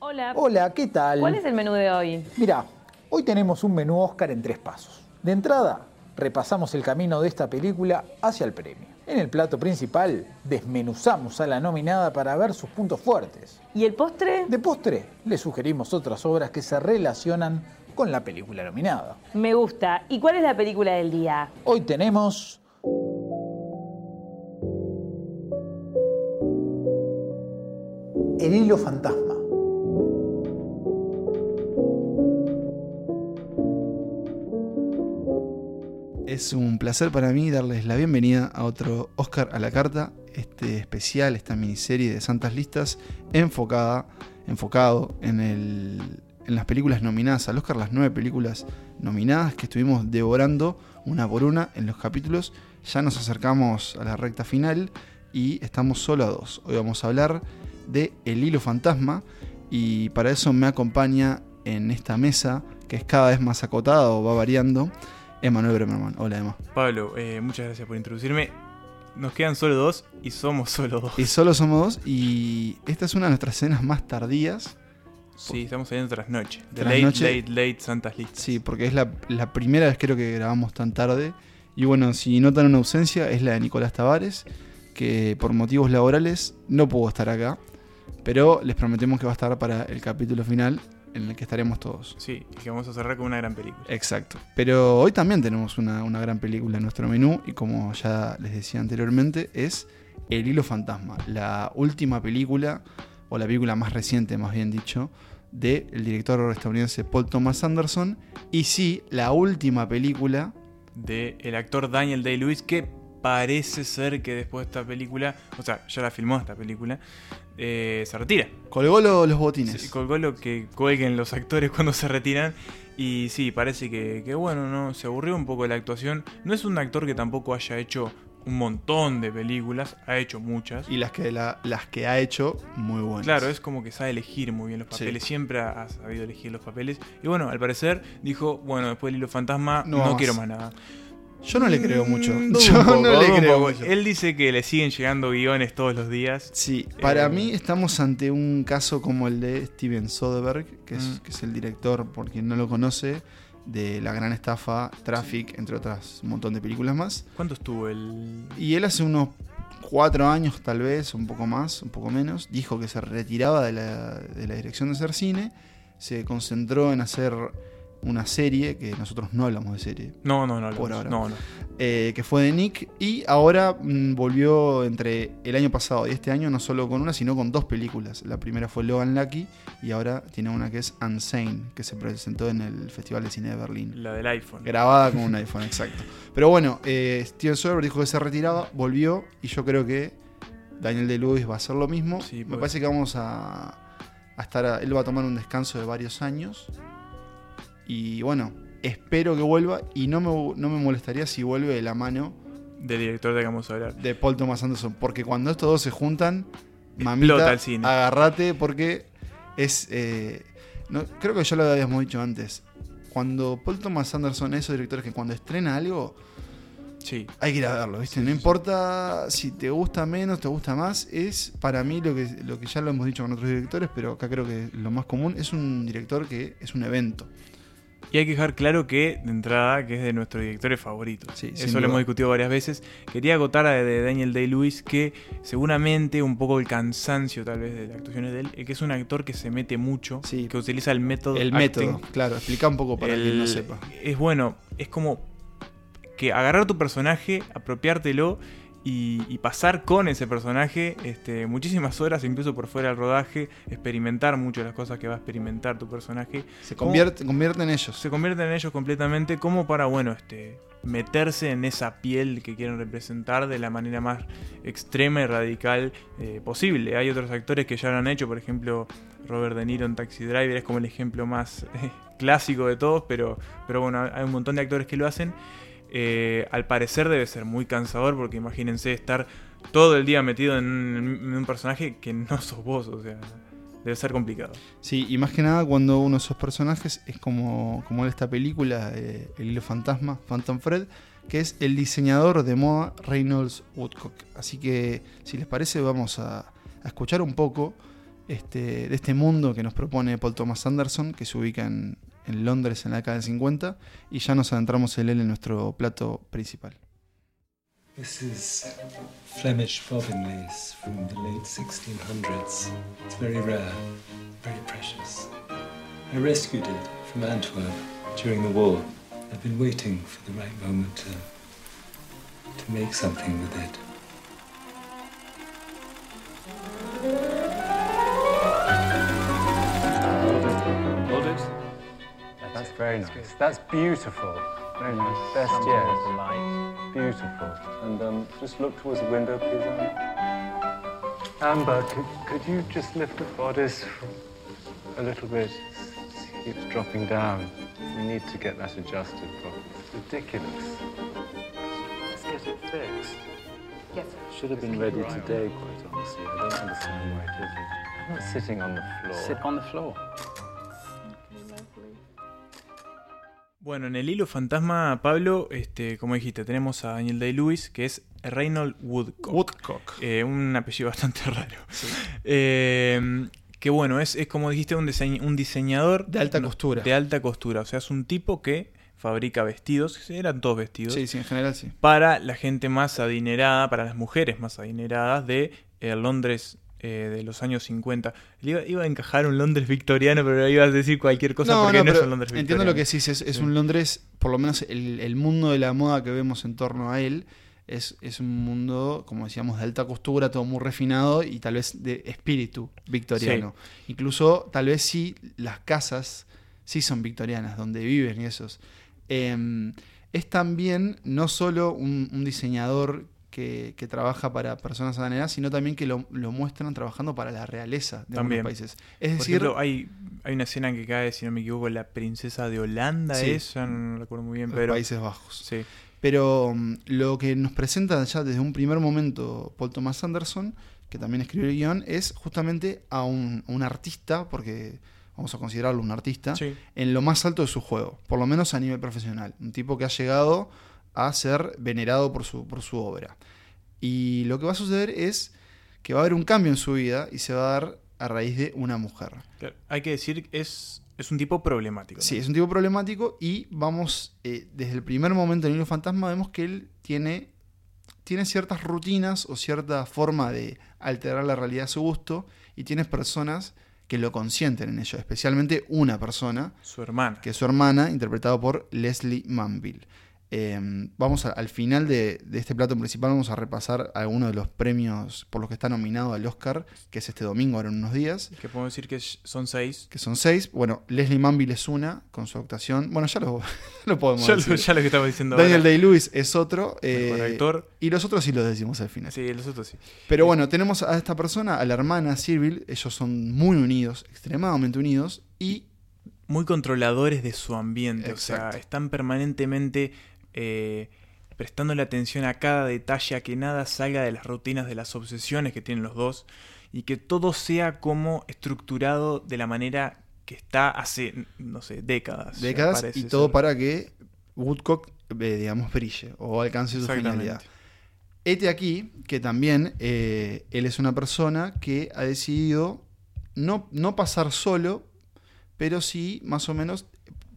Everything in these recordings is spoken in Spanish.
Hola. Hola, ¿qué tal? ¿Cuál es el menú de hoy? Mira, hoy tenemos un menú Oscar en tres pasos. De entrada, repasamos el camino de esta película hacia el premio. En el plato principal, desmenuzamos a la nominada para ver sus puntos fuertes. ¿Y el postre? De postre, le sugerimos otras obras que se relacionan con la película nominada. Me gusta. ¿Y cuál es la película del día? Hoy tenemos El hilo fantasma. Es un placer para mí darles la bienvenida a otro Oscar a la carta, este especial, esta miniserie de Santas Listas enfocada, enfocado en, el, en las películas nominadas al Oscar, las nueve películas nominadas que estuvimos devorando una por una en los capítulos. Ya nos acercamos a la recta final y estamos solo a dos. Hoy vamos a hablar de El hilo fantasma y para eso me acompaña en esta mesa que es cada vez más acotada o va variando. Emanuel Bremerman. Hola, Emma. Pablo, eh, muchas gracias por introducirme. Nos quedan solo dos y somos solo dos. Y solo somos dos y esta es una de nuestras escenas más tardías. Sí, estamos saliendo tras noche. De Tras late, noche. late, late Santas Listas. Sí, porque es la, la primera vez creo que grabamos tan tarde. Y bueno, si notan una ausencia es la de Nicolás Tavares, que por motivos laborales no pudo estar acá. Pero les prometemos que va a estar para el capítulo final en el que estaremos todos. Sí, y que vamos a cerrar con una gran película. Exacto. Pero hoy también tenemos una, una gran película en nuestro menú y como ya les decía anteriormente es El hilo fantasma, la última película, o la película más reciente más bien dicho, del director estadounidense Paul Thomas Anderson y sí, la última película, De el actor Daniel Day-Lewis, que parece ser que después de esta película, o sea, ya la filmó esta película, eh, se retira. colgó lo- los botines. Sí, colgó lo que cuelguen los actores cuando se retiran. Y sí, parece que, que, bueno, no se aburrió un poco de la actuación. No es un actor que tampoco haya hecho un montón de películas, ha hecho muchas. Y las que, la- las que ha hecho, muy buenas. Claro, es como que sabe elegir muy bien los Sí. papeles, siempre ha ha sabido elegir los papeles. Y bueno, al parecer dijo, bueno, después del hilo fantasma No no, quiero más nada. Yo no le creo mucho. Mm, dudo Yo poco, no le creo poco. mucho. Él dice que le siguen llegando guiones todos los días. Sí, para Eh, mí estamos ante un caso como el de Steven Soderbergh, que es, Mm. que es el director, por quien no lo conoce, de La Gran Estafa, Traffic, entre otras un montón de películas más. ¿Cuánto estuvo el...? Y él hace unos cuatro años, tal vez, un poco más, un poco menos, dijo que se retiraba de la, de la dirección de hacer cine, se concentró en hacer una serie, que nosotros no hablamos de serie, No, no, no. Por ahora. No, no. eh, que fue de Nick, y ahora mm, volvió entre el año pasado y este año no solo con una, sino con dos películas. La primera fue Logan Lucky y ahora tiene una que es Unsane, que se presentó en el Festival de Cine de Berlín. La del iPhone. Grabada con un iPhone, exacto. Pero bueno, eh, Steven Soderbergh dijo que se retiraba, volvió, y yo creo que Daniel de Lewis va a hacer lo mismo. Sí, Me parece que vamos a, a estar. a- él va a tomar un descanso de varios años. Y bueno, espero que vuelva. Y no me, no me molestaría si vuelve de la mano Del director de que vamos a hablar. de Paul Thomas Anderson. Porque cuando estos dos se juntan, mamita, el cine. agarrate porque es... eh, no, creo que ya lo habíamos dicho antes. Cuando Paul Thomas Anderson es esos directores que cuando estrena algo, Sí. hay que ir a verlo, ¿viste? No importa si te gusta menos, te gusta más, es para mí lo que, lo que ya lo hemos dicho con otros directores, pero acá creo que lo más común es un director que es un evento. Y hay que dejar claro que, de entrada, que es de nuestros directores favoritos. Sí, Eso lo hemos discutido varias veces. Quería acotar a de Daniel Day-Lewis que seguramente un poco el cansancio tal vez de las actuaciones de él, que es un actor que se mete mucho, Sí. que utiliza el método El acting. método, claro, explica un poco para El- quien no sepa. Es bueno, es como que agarrar tu personaje, apropiártelo y, y pasar con ese personaje este, muchísimas horas, incluso por fuera del rodaje, experimentar mucho las cosas que va a experimentar tu personaje. Se convierte, convierte en ellos. Se convierten en ellos completamente como para, bueno, este meterse en esa piel que quieren representar de la manera más extrema y radical eh, posible. Hay otros actores que ya lo han hecho, por ejemplo, Robert De Niro en Taxi Driver es como el ejemplo más eh, clásico de todos, pero, pero bueno, hay un montón de actores que lo hacen. Eh, al parecer debe ser muy cansador porque imagínense estar todo el día metido en, un personaje que no sos vos, o sea, debe ser complicado. Sí, y más que nada cuando uno de esos personajes es como, como en esta película, eh, El hilo fantasma, Phantom Fred, que es el diseñador de moda Reynolds Woodcock. Así que, si les parece, vamos a, a escuchar un poco este, de este mundo que nos propone Paul Thomas Anderson, que se ubica en, en Londres en la década del 50, y ya nos adentramos en él en nuestro plato principal. This is Flemish bobbin lace from the late 1600s. It's very rare, very precious. I rescued it from Antwerp during the war. I've been waiting for the right moment to, to make something with it. Very nice. That's beautiful. Very nice. Best yet. Beautiful. And um, just look towards the window, please, Amber. Amber, could, could you just lift the bodice a little bit? It keeps dropping down. We need to get that adjusted properly. It's ridiculous. Let's get it fixed. Yes, Should have been ready today, quite honestly. I don't understand why it isn't. I'm not sitting on the floor. Sit on the floor. Bueno, en el hilo fantasma, Pablo, este, como dijiste, tenemos a Daniel Day-Lewis, que es Reynold Woodcock. Woodcock. Eh, un apellido bastante raro. Eh, que bueno, es, es como dijiste, un, diseñ- un diseñador De alta costura. De alta costura. O sea, es un tipo que fabrica vestidos, eran todos vestidos, Sí, sí, en general sí. para la gente más adinerada, para las mujeres más adineradas de eh, Londres eh, de los años 50. Le Iba, iba a encajar un Londres victoriano, pero ibas a decir cualquier cosa porque no, es un Londres victoriano. entiendo lo que decís, es, es Sí. un Londres, por lo menos el, el mundo de la moda que vemos en torno a él, es, es un mundo, como decíamos, de alta costura, todo muy refinado y tal vez de espíritu victoriano. Incluso, tal vez sí, las casas sí son victorianas, donde viven y esos. Eh, es también no solo un, un diseñador que, que trabaja para personas adineradas, sino también que lo, lo muestran trabajando para la realeza de También. algunos países. Es Por decir, ejemplo, hay, hay una escena que cae, si no me equivoco, la princesa de Holanda Sí. es, ya no recuerdo muy bien, pero... Países Bajos. Sí, Pero mm, lo que nos presenta ya desde un primer momento Paul Thomas Anderson, que también escribió el guion, es justamente a un, a un artista, porque vamos a considerarlo un artista, sí. en lo más alto de su juego, por lo menos a nivel profesional. Un tipo que ha llegado a ser venerado por su, por su obra. Y lo que va a suceder es que va a haber un cambio en su vida y se va a dar a raíz de una mujer. Claro, Hay que decir que es, es un tipo problemático. Sí, es un tipo problemático y vamos, eh, desde el primer momento en Hilo Fantasma vemos que él tiene, tiene ciertas rutinas o cierta forma de alterar la realidad a su gusto y tiene personas que lo consienten en ello, especialmente una persona, Su hermana. que es su hermana, interpretada por Leslie Manville. Eh, vamos a- al final de, de este plato principal vamos a repasar algunos de los premios por los que está nominado al Oscar, que es este domingo, ahora en unos días Que podemos decir que son seis. que son seis. Bueno, Leslie Manville es una, con su actuación. Bueno, ya lo, lo podemos Ya lo, decir. ya lo que estamos diciendo Daniel. Day-Lewis es otro. Eh, actor. Y los otros sí los decimos al final. Sí, los otros sí. Pero bueno, tenemos a esta persona, a la hermana Sirville. Ellos son muy unidos, extremadamente unidos. Y Muy controladores de su ambiente. O sea, están permanentemente eh, prestándole atención a cada detalle, a que nada salga de las rutinas, de las obsesiones que tienen los dos. Y que todo sea como estructurado de la manera que está hace, no sé, décadas. décadas. Y todo ser. para que Woodcock, eh, digamos, brille o alcance su finalidad. Este aquí, que también eh, él es una persona que ha decidido no, no pasar solo, pero sí más o menos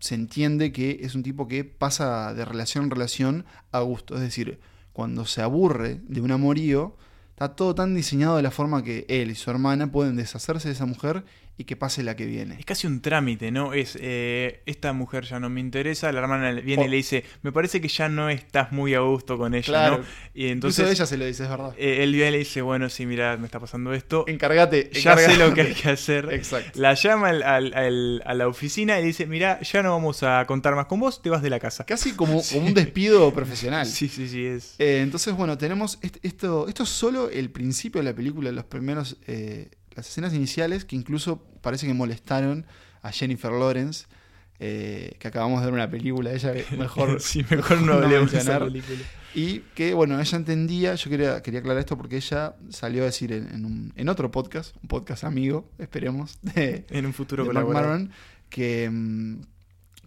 se entiende que es un tipo que pasa de relación en relación a gusto. Es decir, cuando se aburre de un amorío, está todo tan diseñado de la forma que él y su hermana pueden deshacerse de esa mujer y que pase la que viene. Es casi un trámite, ¿no? Es, eh, esta mujer ya no me interesa, la hermana viene y le dice, me parece que ya no estás muy a gusto con ella, Claro. ¿no? Y Entonces entonces ella se lo dice, es verdad. eh, él viene y le dice, bueno, sí, mira, me está pasando esto, Encárgate. ya sé lo que hay que hacer. Exacto. La llama al- al- al- a la oficina y dice, mira, ya no vamos a contar más con vos, te vas de la casa. Casi como, como un despido profesional. Sí, sí, sí, es... Eh, entonces, bueno, tenemos est- esto, esto es solo el principio de la película, los primeros, eh, las escenas iniciales que incluso parece que molestaron a Jennifer Lawrence, eh, que acabamos de ver una película de ella, que mejor, sí, mejor no esa mencionar. Y que, bueno, ella entendía, yo quería, quería aclarar esto porque ella salió a decir en, en un- en otro podcast, un podcast amigo, esperemos, de, En un futuro de. Maron, que, mm,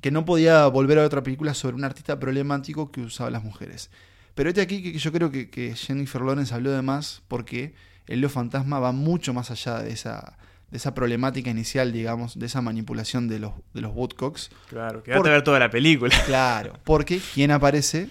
que no podía volver a ver otra película sobre un artista problemático que usaba a las mujeres. Pero este aquí que yo creo que, que Jennifer Lawrence habló de más porque el Lo Fantasma va mucho más allá de esa, de esa problemática inicial, digamos, de esa manipulación de los, de los Woodcocks. Claro, quédate Por- a ver toda la película. Claro, porque ¿quién aparece?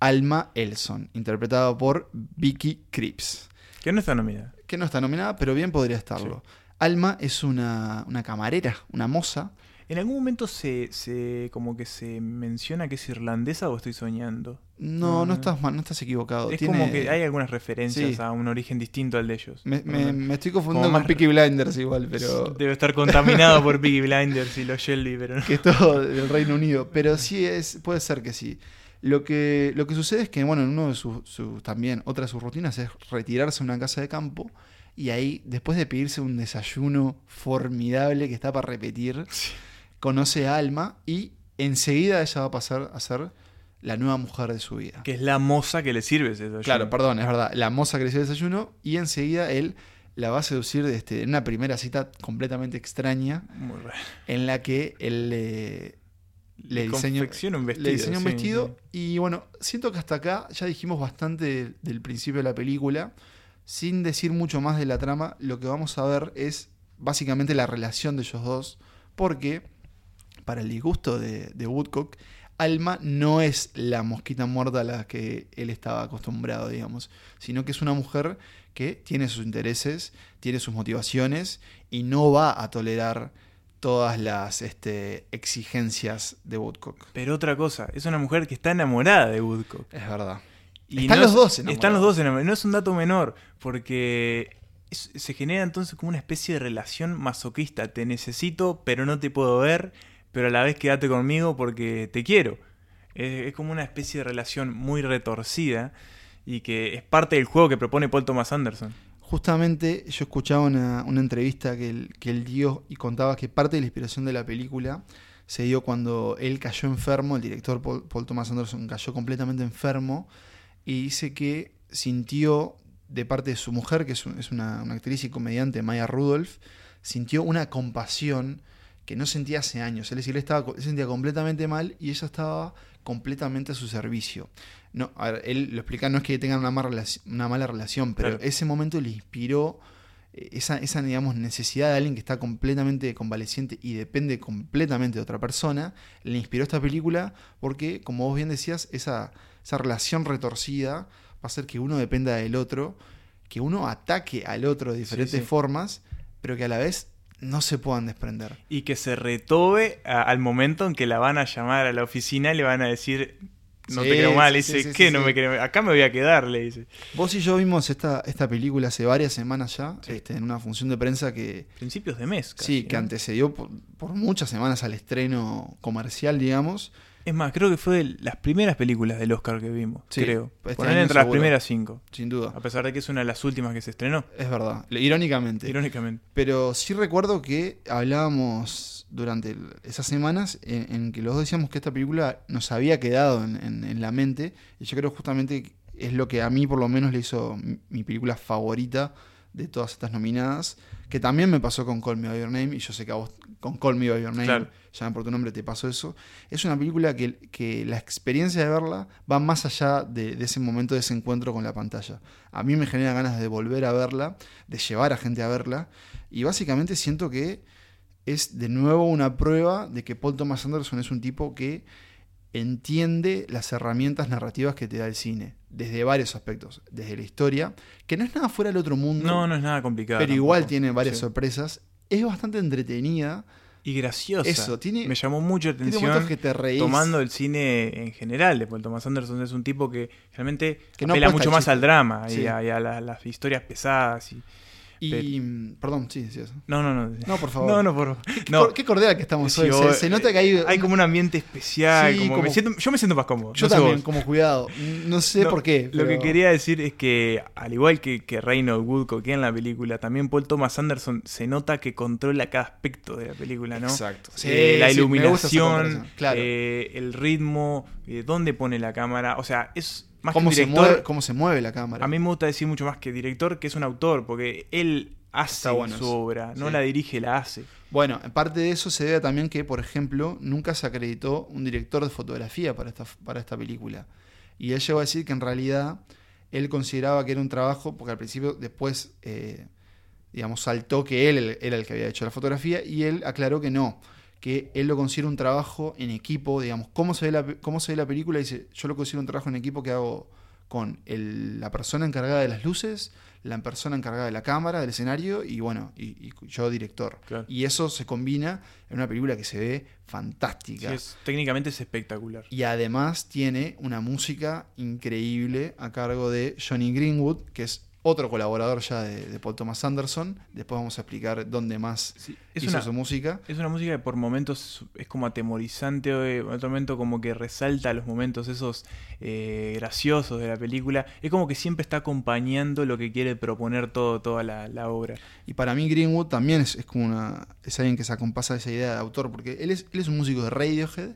Alma Elson, interpretado por Vicky Cripps, Que no está nominada. que no está nominada, pero bien podría estarlo. Alma es una, una camarera, una moza. En algún momento se, se como que se menciona que es irlandesa o estoy soñando. No, No, estás mal, no estás equivocado. Es Tiene- como que hay algunas referencias Sí. a un origen distinto al de ellos. Me, me- me estoy confundiendo con Peaky Blinders igual, pero... Debe estar contaminado por Peaky Blinders y los Shelby, pero no. que es todo del Reino Unido. Pero sí es, puede ser que sí. Lo que, lo que sucede es que, bueno, en uno de sus, también, otra de sus rutinas es retirarse a una casa de campo y ahí, después de pedirse un desayuno formidable que está para repetir, conoce a Alma y enseguida ella va a pasar a ser la nueva mujer de su vida. Que es la moza que le sirve ese desayuno. Claro, perdón, es verdad. La moza que le hizo el desayuno y enseguida él la va a seducir este, en una primera cita completamente extraña Muy raro. en la que él le, le confecciona un vestido. le diseñó un sí, vestido. sí. Y bueno, siento que hasta acá ya dijimos bastante del, del principio de la película. Sin decir mucho más de la trama, lo que vamos a ver es básicamente la relación de ellos dos. Porque, para el disgusto de, de Woodcock, Alma no es la mosquita muerta a la que él estaba acostumbrado, digamos, sino que es una mujer que tiene sus intereses, tiene sus motivaciones y no va a tolerar todas las este, exigencias de Woodcock. Pero otra cosa, es una mujer que está enamorada de Woodcock. Es verdad. Y Están no los dos enamorados. Están los dos enamorados. No es un dato menor, porque es- se genera entonces como una especie de relación masoquista. Te necesito, pero no te puedo ver, pero a la vez quédate conmigo porque te quiero. Es, como una especie de relación muy retorcida y que es parte del juego que propone Paul Thomas Anderson. Justamente yo escuchaba una, una entrevista que él, que él dio y contaba que parte de la inspiración de la película se dio cuando él cayó enfermo, el director Paul, Thomas Anderson cayó completamente enfermo y dice que sintió de parte de su mujer, que es, es una, una actriz y comediante, Maya Rudolph, sintió una compasión que no sentía hace años. Es decir, él, estaba, él se sentía completamente mal y ella estaba completamente a su servicio. No, a ver, él lo explica, no es que tengan una mala, una mala relación, pero Claro. ese momento le inspiró eh, esa, esa, digamos, necesidad de alguien que está completamente convaleciente y depende completamente de otra persona. Le inspiró esta película porque, como vos bien decías, esa, esa relación retorcida va a hacer que uno dependa del otro, que uno ataque al otro de diferentes sí. formas, pero que a la vez no se puedan desprender. Y que se retobe a- al momento en que la van a llamar a la oficina y le van a decir, no Sí, te creo mal. Le sí, dice, sí, ¿qué? no me creo. Acá me voy a quedar, le dice. Vos y yo vimos esta, esta película hace varias semanas ya, este, en una función de prensa que, Principios de mes. casi, sí, que ¿no? antecedió por, por muchas semanas al estreno comercial, digamos. Es más, creo que fue de las primeras películas del Oscar que vimos. Sí, creo. este Poner entre las primeras cinco. Sin duda. A pesar de que es una de las últimas que se estrenó. Es verdad, irónicamente. Irónicamente. Pero sí recuerdo que hablábamos durante esas semanas en, en que los dos decíamos que esta película nos había quedado en, en- en la mente. Y yo creo justamente es lo que a mí por lo menos le hizo mi, mi película favorita de todas estas nominadas. Que también me pasó con Call Me By Your Name. Y yo sé que a vos con Call Me By Your Name, Claro. por tu nombre, te pasó eso. Es una película que, que la experiencia de verla va más allá de, de ese momento, de ese encuentro con la pantalla. A mí me genera ganas de volver a verla, de llevar a gente a verla. Y básicamente siento que es de nuevo una prueba de que Paul Thomas Anderson es un tipo que entiende las herramientas narrativas que te da el cine, desde varios aspectos, desde la historia, que no es nada fuera del otro mundo, No, no es nada complicado. pero igual tampoco. tiene varias Sí. sorpresas, es bastante entretenida, Y graciosa. Eso, tiene- Me llamó mucho la atención. que te reís. Tomando el cine en general de Paul Thomas Anderson, es un tipo que realmente Que no apela mucho más al drama Sí. y a, y a la- las historias pesadas. Y... Y, mm, perdón, sí, sí, eso. No, no, no. No, por favor. No, no, por favor. Qué, No. qué cordial que estamos Sí, hoy. Se, nota que hay, Hay como un ambiente especial. Sí, como como- me siento, yo me siento más cómodo. Yo no también, vos. como cuidado. No sé No, por qué. Lo que quería decir es que, al igual que, que Reynold Woodcock que en la película, también Paul Thomas Anderson se nota que controla cada aspecto de la película, ¿no? Exacto. Sí, Eh, la iluminación. Claro. eh, el ritmo, eh, dónde pone la cámara. O sea, es más cómo, que se mueve, cómo se mueve la cámara. A mí me gusta decir mucho más que director, que es un autor, porque él hace bueno su obra, no la dirige, la hace. Bueno, en parte de eso se debe también que, por ejemplo, nunca se acreditó un director de fotografía para esta, para esta película. Y él llegó a decir que en realidad él consideraba que era un trabajo, porque al principio después eh, digamos, saltó que él era el que había hecho la fotografía y él aclaró que no, que él lo considera un trabajo en equipo, digamos, cómo se ve la, cómo se ve la película, dice, yo lo considero un trabajo en equipo que hago con el- la persona encargada de las luces, la persona encargada de la cámara, del escenario y bueno, y, y yo director. Claro. Y eso se combina en una película que se ve Sí, fantástica. es- técnicamente es espectacular. Y además tiene una música increíble a cargo de Johnny Greenwood, que es otro colaborador ya de, de Paul Thomas Anderson. Después vamos a explicar dónde más Sí, es hizo una- su música. Es una música que por momentos es como atemorizante, en otro momento como que resalta los momentos esos eh, graciosos de la película. Es como que siempre está acompañando lo que quiere proponer todo, toda la, la obra. Y para mí Greenwood también es, es como una. es alguien que se acompasa esa idea de autor. Porque él es, él es un músico de Radiohead,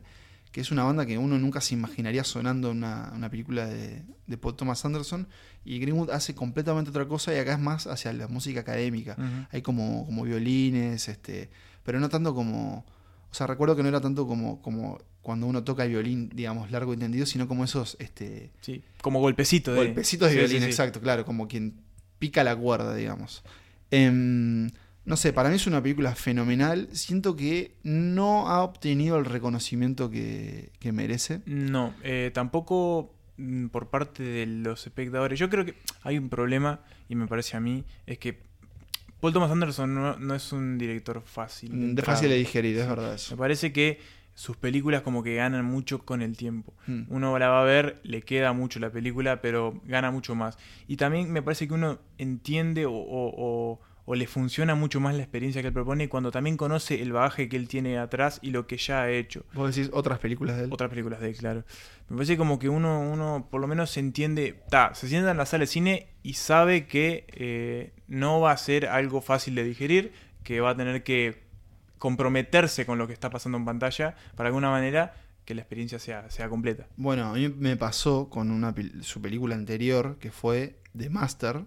que es una banda que uno nunca se imaginaría sonando en una, una película de, de Paul Thomas Anderson. Y Greenwood hace completamente otra cosa y acá es más hacia la música académica. Hay como, como violines, este, pero no tanto como. O sea, recuerdo que no era tanto como, como cuando uno toca el violín, digamos, largo y tendido, sino como esos este, Sí, como golpecito de... golpecitos de Sí, violín, sí, sí. exacto, claro, como quien pica la cuerda, digamos. Em, no sé, para mí es una película fenomenal. Siento que no ha obtenido el reconocimiento que, que merece. No, eh, tampoco mm, por parte de los espectadores. Yo creo que hay un problema, y me parece a mí, es que Paul Thomas Anderson no, no es un director fácil. De entrada. fácil de digerir, es verdad Me eso. parece que sus películas como que ganan mucho con el tiempo. Mm. Uno la va a ver, le queda mucho la película, pero gana mucho más. Y también me parece que uno entiende o, o- o- o le funciona mucho más la experiencia que él propone cuando también conoce el bagaje que él tiene atrás y lo que ya ha hecho. Vos decís otras películas de él. Otras películas de él, claro. Me parece como que uno, uno por lo menos se entiende, ta, se sienta en la sala de cine y sabe que eh, no va a ser algo fácil de digerir, que va a tener que comprometerse con lo que está pasando en pantalla para de alguna manera que la experiencia sea, sea completa. Bueno, a mí me pasó con una su película anterior, que fue The Master.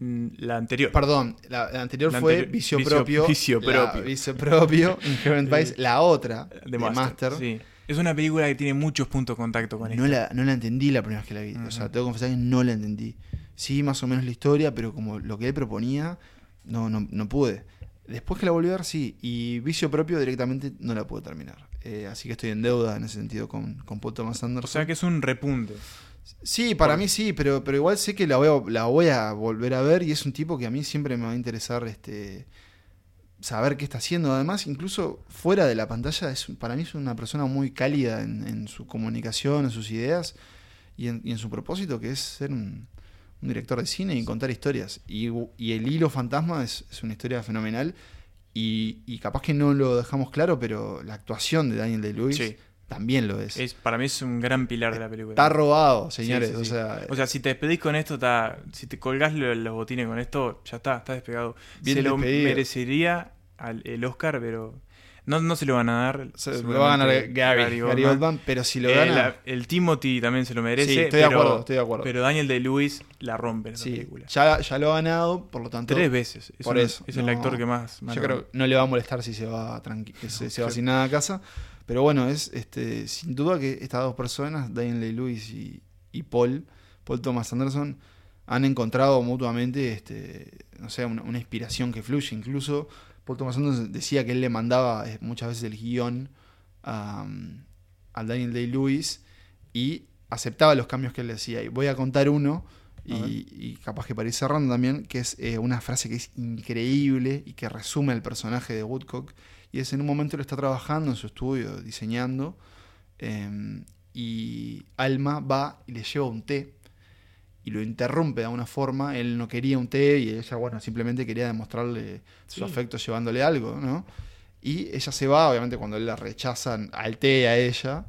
Mm, La anterior. Perdón, la, la anterior La fue anterior- Vicio, Vicio- Propio. Vicio la- Propio. Vicio Propio, Inherent Vice. La otra, de Master. Master. sí. Es una película que tiene muchos puntos de contacto con no, la, no la entendí la primera vez que la vi. O sea, tengo que confesar que no la entendí. Sí, más o menos la historia, pero como lo que él proponía, no, no, no pude. Después que la volví a ver, sí. Y Vicio Propio directamente no la pude terminar. Eh, así que estoy en deuda en ese sentido con, con Paul Thomas Anderson. O sea que es un repunte. Sí, para mí sí, pero, pero igual sé que la voy, a, la voy a volver a ver y es un tipo que a mí siempre me va a interesar este saber qué está haciendo. Además, incluso fuera de la pantalla, es, para mí es una persona muy cálida en, en su comunicación, en sus ideas y en, y en su propósito, que es ser un, un director de cine y contar historias. Y, y el hilo fantasma es, es una historia fenomenal. Y, y capaz que no lo dejamos claro, pero la actuación de Daniel Sí. También lo es. Es, para mí es un gran pilar de la película. Está robado, señores. sí, sí. O sea, O sea, si te despedís con esto, está, si te colgás lo- los botines con esto, ya está, está despegado. Bien se lo merecería al, el Oscar, pero no, no se lo van a dar. Se- lo va a ganar Gary, Gary, Oldman, pero si lo Eh, gana. la- el Timothy también se lo merece. Sí, estoy de acuerdo, estoy de acuerdo. Pero Daniel de Lewis la rompe en esa sí, película. ya, ya lo ha ganado, por lo tanto. Tres veces. Es, por un- eso, es el actor que más. más Yo creo que no le va a molestar si se va tranqui que se, se va sin nada a casa. Pero bueno, es este sin duda que estas dos personas, Daniel Day-Lewis y, y Paul, Paul Thomas Anderson, han encontrado mutuamente este, no sé, una, una inspiración que fluye. Incluso Paul Thomas Anderson decía que él le mandaba eh, muchas veces el guion a, a Daniel Day-Lewis y aceptaba los cambios que él le decía. Y voy a contar uno, y, A ver. y capaz que para ir cerrando también, que es eh, una frase que es increíble y que resume el personaje de Woodcock. Y es en un momento lo está trabajando en su estudio, diseñando, eh, y Alma va y le lleva un té y lo interrumpe de alguna forma. Él no quería un té y ella, bueno, simplemente quería demostrarle su afecto llevándole algo, ¿no? Y ella se va, obviamente, cuando él la rechaza al té a ella.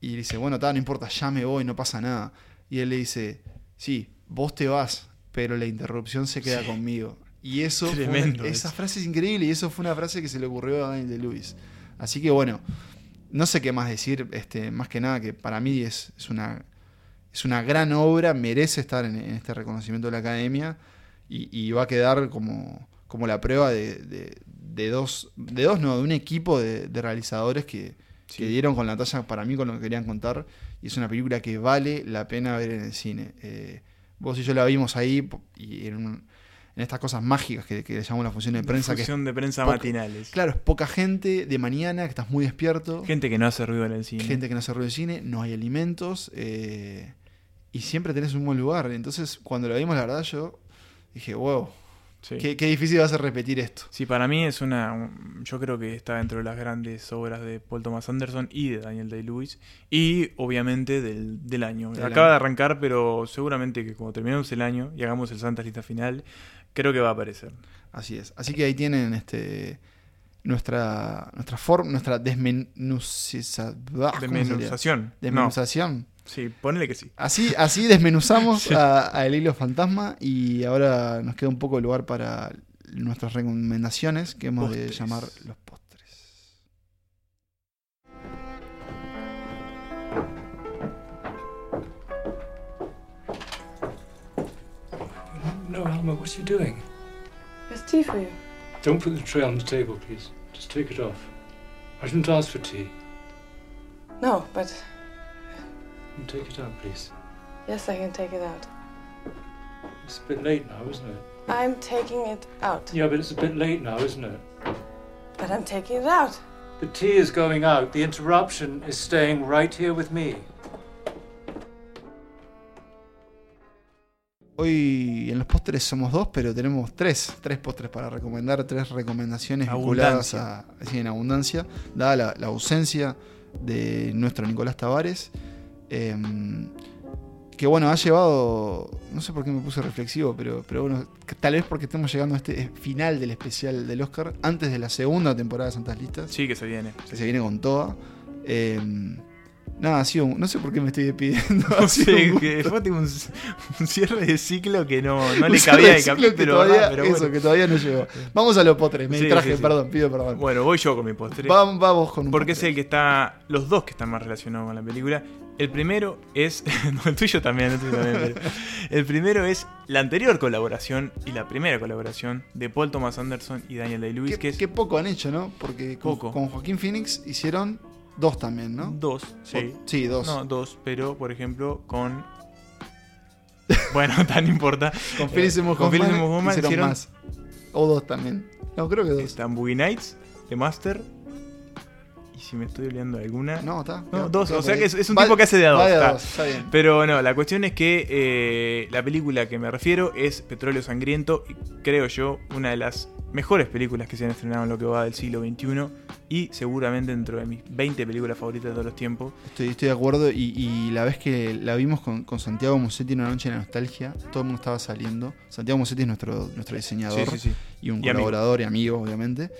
Y dice, bueno, ta, no importa, ya me voy, no pasa nada. Y él le dice, sí, vos te vas, pero la interrupción se queda Sí. conmigo. Y eso, una- Tremendo esa frase es increíble y eso fue una frase que se le ocurrió a Daniel de Lewis. Así que bueno, no sé qué más decir, este, más que nada que para mí es, es una, es una gran obra, merece estar en, en este reconocimiento de la academia y, y va a quedar como, como la prueba de, de- de dos, de dos no, de un equipo de, de realizadores que, Sí. que dieron con la talla para mí con lo que querían contar y es una película que vale la pena ver en el cine. Eh, vos y yo la vimos ahí y en un, en estas cosas mágicas que, que le llamamos la función de prensa. Función de prensa poca- matinales. claro, es poca gente de mañana, que estás muy despierto. Gente que no hace ruido en el cine. gente que no hace ruido de cine, no hay alimentos eh, y siempre tenés un buen lugar. Entonces, cuando lo vimos, la verdad, yo dije, wow, Sí. qué, qué difícil va a ser repetir esto. Sí, para mí es una. un- Yo creo que está dentro de las grandes obras de Paul Thomas Anderson y de Daniel Day-Lewis. Y obviamente del, del año. Del Acaba año. de arrancar, pero seguramente que cuando terminemos el año y hagamos el Santa Lista final, creo que va a aparecer. Así es. Así que ahí tienen este nuestra nuestra forma, nuestra desmenuciza- ah. Desmenuzación. Desmenuzación. No, sí, ponele que sí. Así, así desmenuzamos a, a El Hilo Fantasma y ahora nos queda un poco de lugar para nuestras recomendaciones que hemos de Postres. llamar los postres. No, Alma, what are you doing? There's tea for you. Don't put the tray on the table, please. Just take it off. I didn't ask for tea. No, but Take it out, please. yes, I can take it out. It's a bit late now, isn't it? I'm taking it out. Yeah, but it's a bit late now, isn't it? But I'm taking it out. The tea is going out. The interruption is staying right here with me. Hoy en los postres somos dos, pero tenemos tres, tres postres para recomendar, tres recomendaciones vinculadas a, sí, en abundancia, dada la, la ausencia de nuestro Nicolás Tavares, eh, que bueno, ha llevado, no sé por qué me puse reflexivo, pero, pero bueno, tal vez porque estamos llegando a este final del especial del Oscar, antes de la segunda temporada de Santas Listas, Sí, que se viene. que se viene con toda. Eh, nada, ha sido, no sé por qué me estoy despidiendo. No sé, un que fue un, un cierre de ciclo que no, no le cabía de ciclo que capítulo, todavía. Pero eso, que todavía no llegó. Vamos a los postres, me Sí, sí. perdón, pido perdón. Bueno, voy yo con mi postre. vamos, vamos con un Porque es el que está. Los dos que están más relacionados con la película. El primero es. No, el tuyo también, el tuyo también. pero- el primero es la anterior colaboración y la primera colaboración de Paul Thomas Anderson y Daniel Day-Lewis, que es qué poco han hecho, ¿no? Porque con, Poco. con Joaquín Phoenix hicieron dos también, ¿no? dos. Sí. O- sí, dos. No, dos, pero por ejemplo con. Bueno, tan importa. con Seymour Hoffman hicieron hicieron- más. O dos también. No, creo que dos. Están Boogie Nights, The Master. Y si me estoy olvidando alguna. No, está. No, dos, o sea que es, es un Va- tipo que hace de a dos. a está. dos, está bien. Pero no, la cuestión es que eh, la película que me refiero es Petróleo Sangriento, y creo yo, una de las mejores películas que se han estrenado en lo que va del siglo XXI y seguramente dentro de mis 20 películas favoritas de todos los tiempos. Estoy, estoy de acuerdo y, y la vez que la vimos con, con Santiago Musetti en una noche de nostalgia, todo el mundo estaba saliendo. Santiago Musetti es nuestro, nuestro diseñador Sí, sí, sí. y un Y amigo. colaborador y amigo, obviamente.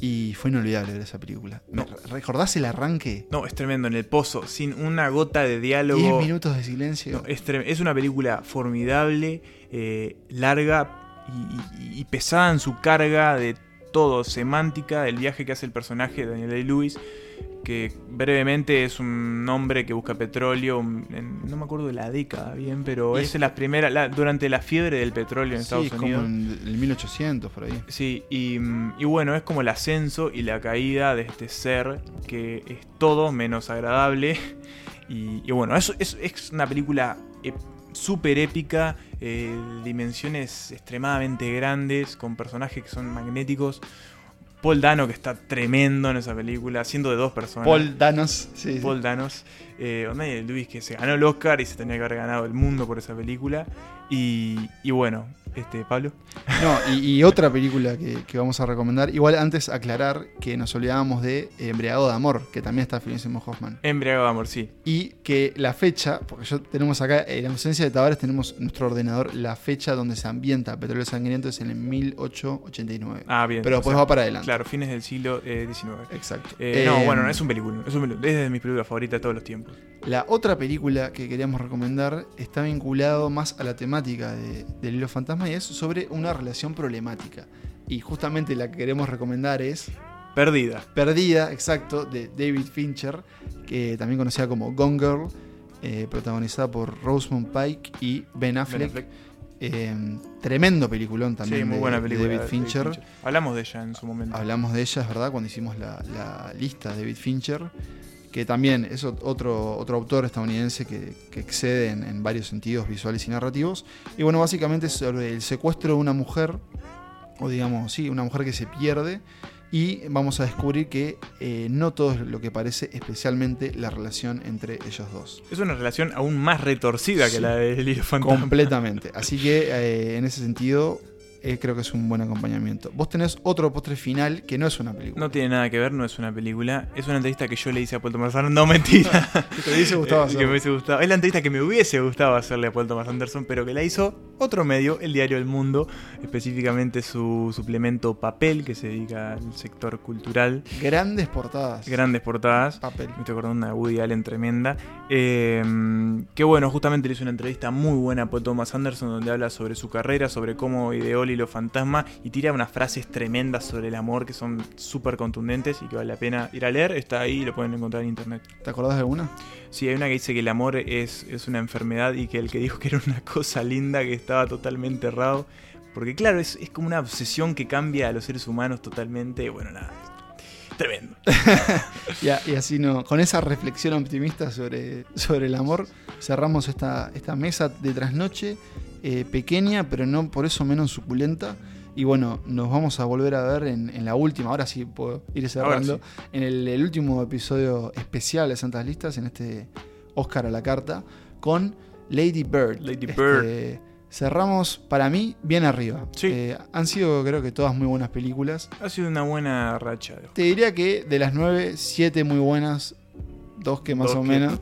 Y fue inolvidable ver esa película. No. ¿Me- ¿Recordás el arranque? No, es tremendo, en el pozo, sin una gota de diálogo. 10 minutos de silencio. No, es, trem- es una película formidable, eh, larga y, y- y pesada en su carga de todo, semántica, del viaje que hace el personaje de Daniel Day-Lewis, que brevemente es un hombre que busca petróleo, en- no me acuerdo de la década bien, pero es es- en las primeras, la- durante la fiebre del petróleo en sí, Estados es como Unidos. en el 1800 por ahí. Sí, y, y bueno, es como el ascenso y la caída de este ser que es todo menos agradable. Y, y bueno, eso es, es una película súper épica, eh, dimensiones extremadamente grandes, con personajes que son magnéticos. Paul Dano, que está tremendo en esa película, haciendo de dos personas. Paul Danos. Sí. Paul Danos. Eh, Lewis que se ganó el Oscar y se tenía que haber ganado el mundo por esa película. Y, y bueno, este Pablo. No, y, y otra película que, que vamos a recomendar. Igual antes aclarar que nos olvidábamos de Embriagado de Amor, que también está Seymour Hoffman. Embriagado de amor, sí. Y que la fecha, porque yo tenemos acá, en ausencia de Tavares, tenemos en nuestro ordenador la fecha donde se ambienta Petróleo Sangriento es en el 1889. Ah, bien. Pero después sea, va para adelante. Claro, fines del siglo eh, XIX. Exacto. Eh, no, Eh, bueno, es un película. Es, un película, es de mis películas favoritas de todos los tiempos. La otra película que queríamos recomendar está vinculado más a la temática de, del hilo fantasma y es sobre una relación problemática. Y justamente la que queremos recomendar es Perdida. Perdida, exacto, de David Fincher, que también conocida como Gone Girl, eh, protagonizada por Rosamund Pike y Ben Affleck. Ben Affleck. Eh, tremendo peliculón también sí, muy de- buena de película. David Fincher. Hablamos de ella en su momento. Hablamos de ella, es verdad, cuando hicimos la, la lista de David Fincher, que también es ot- otro, otro autor estadounidense que, que excede en, en varios sentidos visuales y narrativos. Y bueno, básicamente es sobre el secuestro de una mujer, o digamos, sí, una mujer que se pierde. Y vamos a descubrir que eh, no todo es lo que parece, especialmente la relación entre ellos dos. Es una relación aún más retorcida Sí. que la de Lilo Fantasma. Completamente. Así que eh, en ese sentido, eh, creo que es un buen acompañamiento. Vos tenés otro postre final que no es una película. No tiene nada que ver, no es una película. Es una entrevista que yo le hice a Paul Thomas Anderson. No, mentira. Que te hubiese gustado Eh, que hacer. me hubiese gustado. Es la entrevista que me hubiese gustado hacerle a Paul Thomas Anderson, pero que la hizo otro medio, el diario El Mundo, específicamente su suplemento Papel, que se dedica al sector cultural. Grandes portadas. Grandes portadas. Papel. Me estoy acordando de una Woody Allen tremenda. Eh, que bueno, justamente le hizo una entrevista muy buena a Paul Thomas Anderson donde habla sobre su carrera, sobre cómo ideó Lilo Fantasma y tira unas frases tremendas sobre el amor que son súper contundentes y que vale la pena ir a leer. Está ahí, lo pueden encontrar en internet. ¿Te acordás de alguna? Sí, hay una que dice que el amor es, es una enfermedad y que el que dijo que era una cosa linda que estaba totalmente errado. Porque claro, es, es como una obsesión que cambia a los seres humanos totalmente. Bueno, nada. Tremendo. Y, y así no, con esa reflexión optimista sobre, sobre el amor, cerramos esta, esta mesa de trasnoche, eh, pequeña, pero no por eso menos suculenta. Y bueno, nos vamos a volver a ver en, en la última, ahora sí puedo ir cerrando, en el, el último episodio especial de Santas Listas, en este Oscar a la carta, con Lady Bird. Lady Este, Bird. Cerramos, para mí, bien arriba. Sí. Eh, han sido, creo que, todas muy buenas películas. Ha sido una buena racha. Te diría que de las nueve, siete muy buenas, dos que más Dos o que- menos,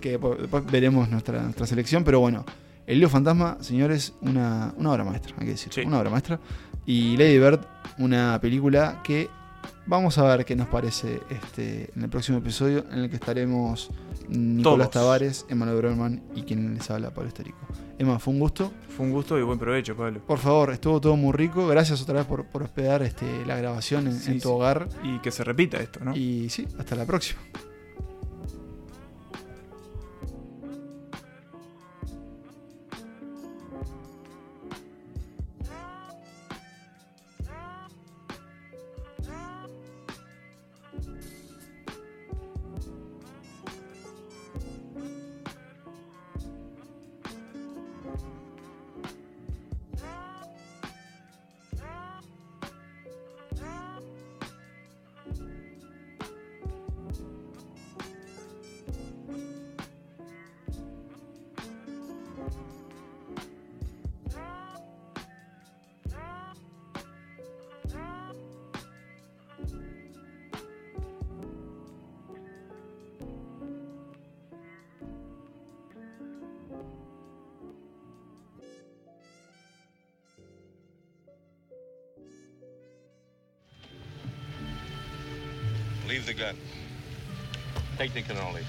que después después veremos nuestra, nuestra selección, pero bueno, El Lío Fantasma, señores, una, una obra maestra, hay que decir, Sí. una obra maestra. Y Lady Bird, una película que vamos a ver qué nos parece este, en el próximo episodio, en el que estaremos Nicolás Todos. Tavares, Emanuel Berman y quien les habla, Pablo Esterico. Emma, fue un gusto. Fue un gusto y buen provecho, Pablo. Por favor, estuvo todo muy rico. Gracias otra vez por, por hospedar este, la grabación en, Sí, en tu sí. hogar. Y que se repita esto, ¿no? Y sí, hasta la próxima. Leave the gun. Take the cannoli.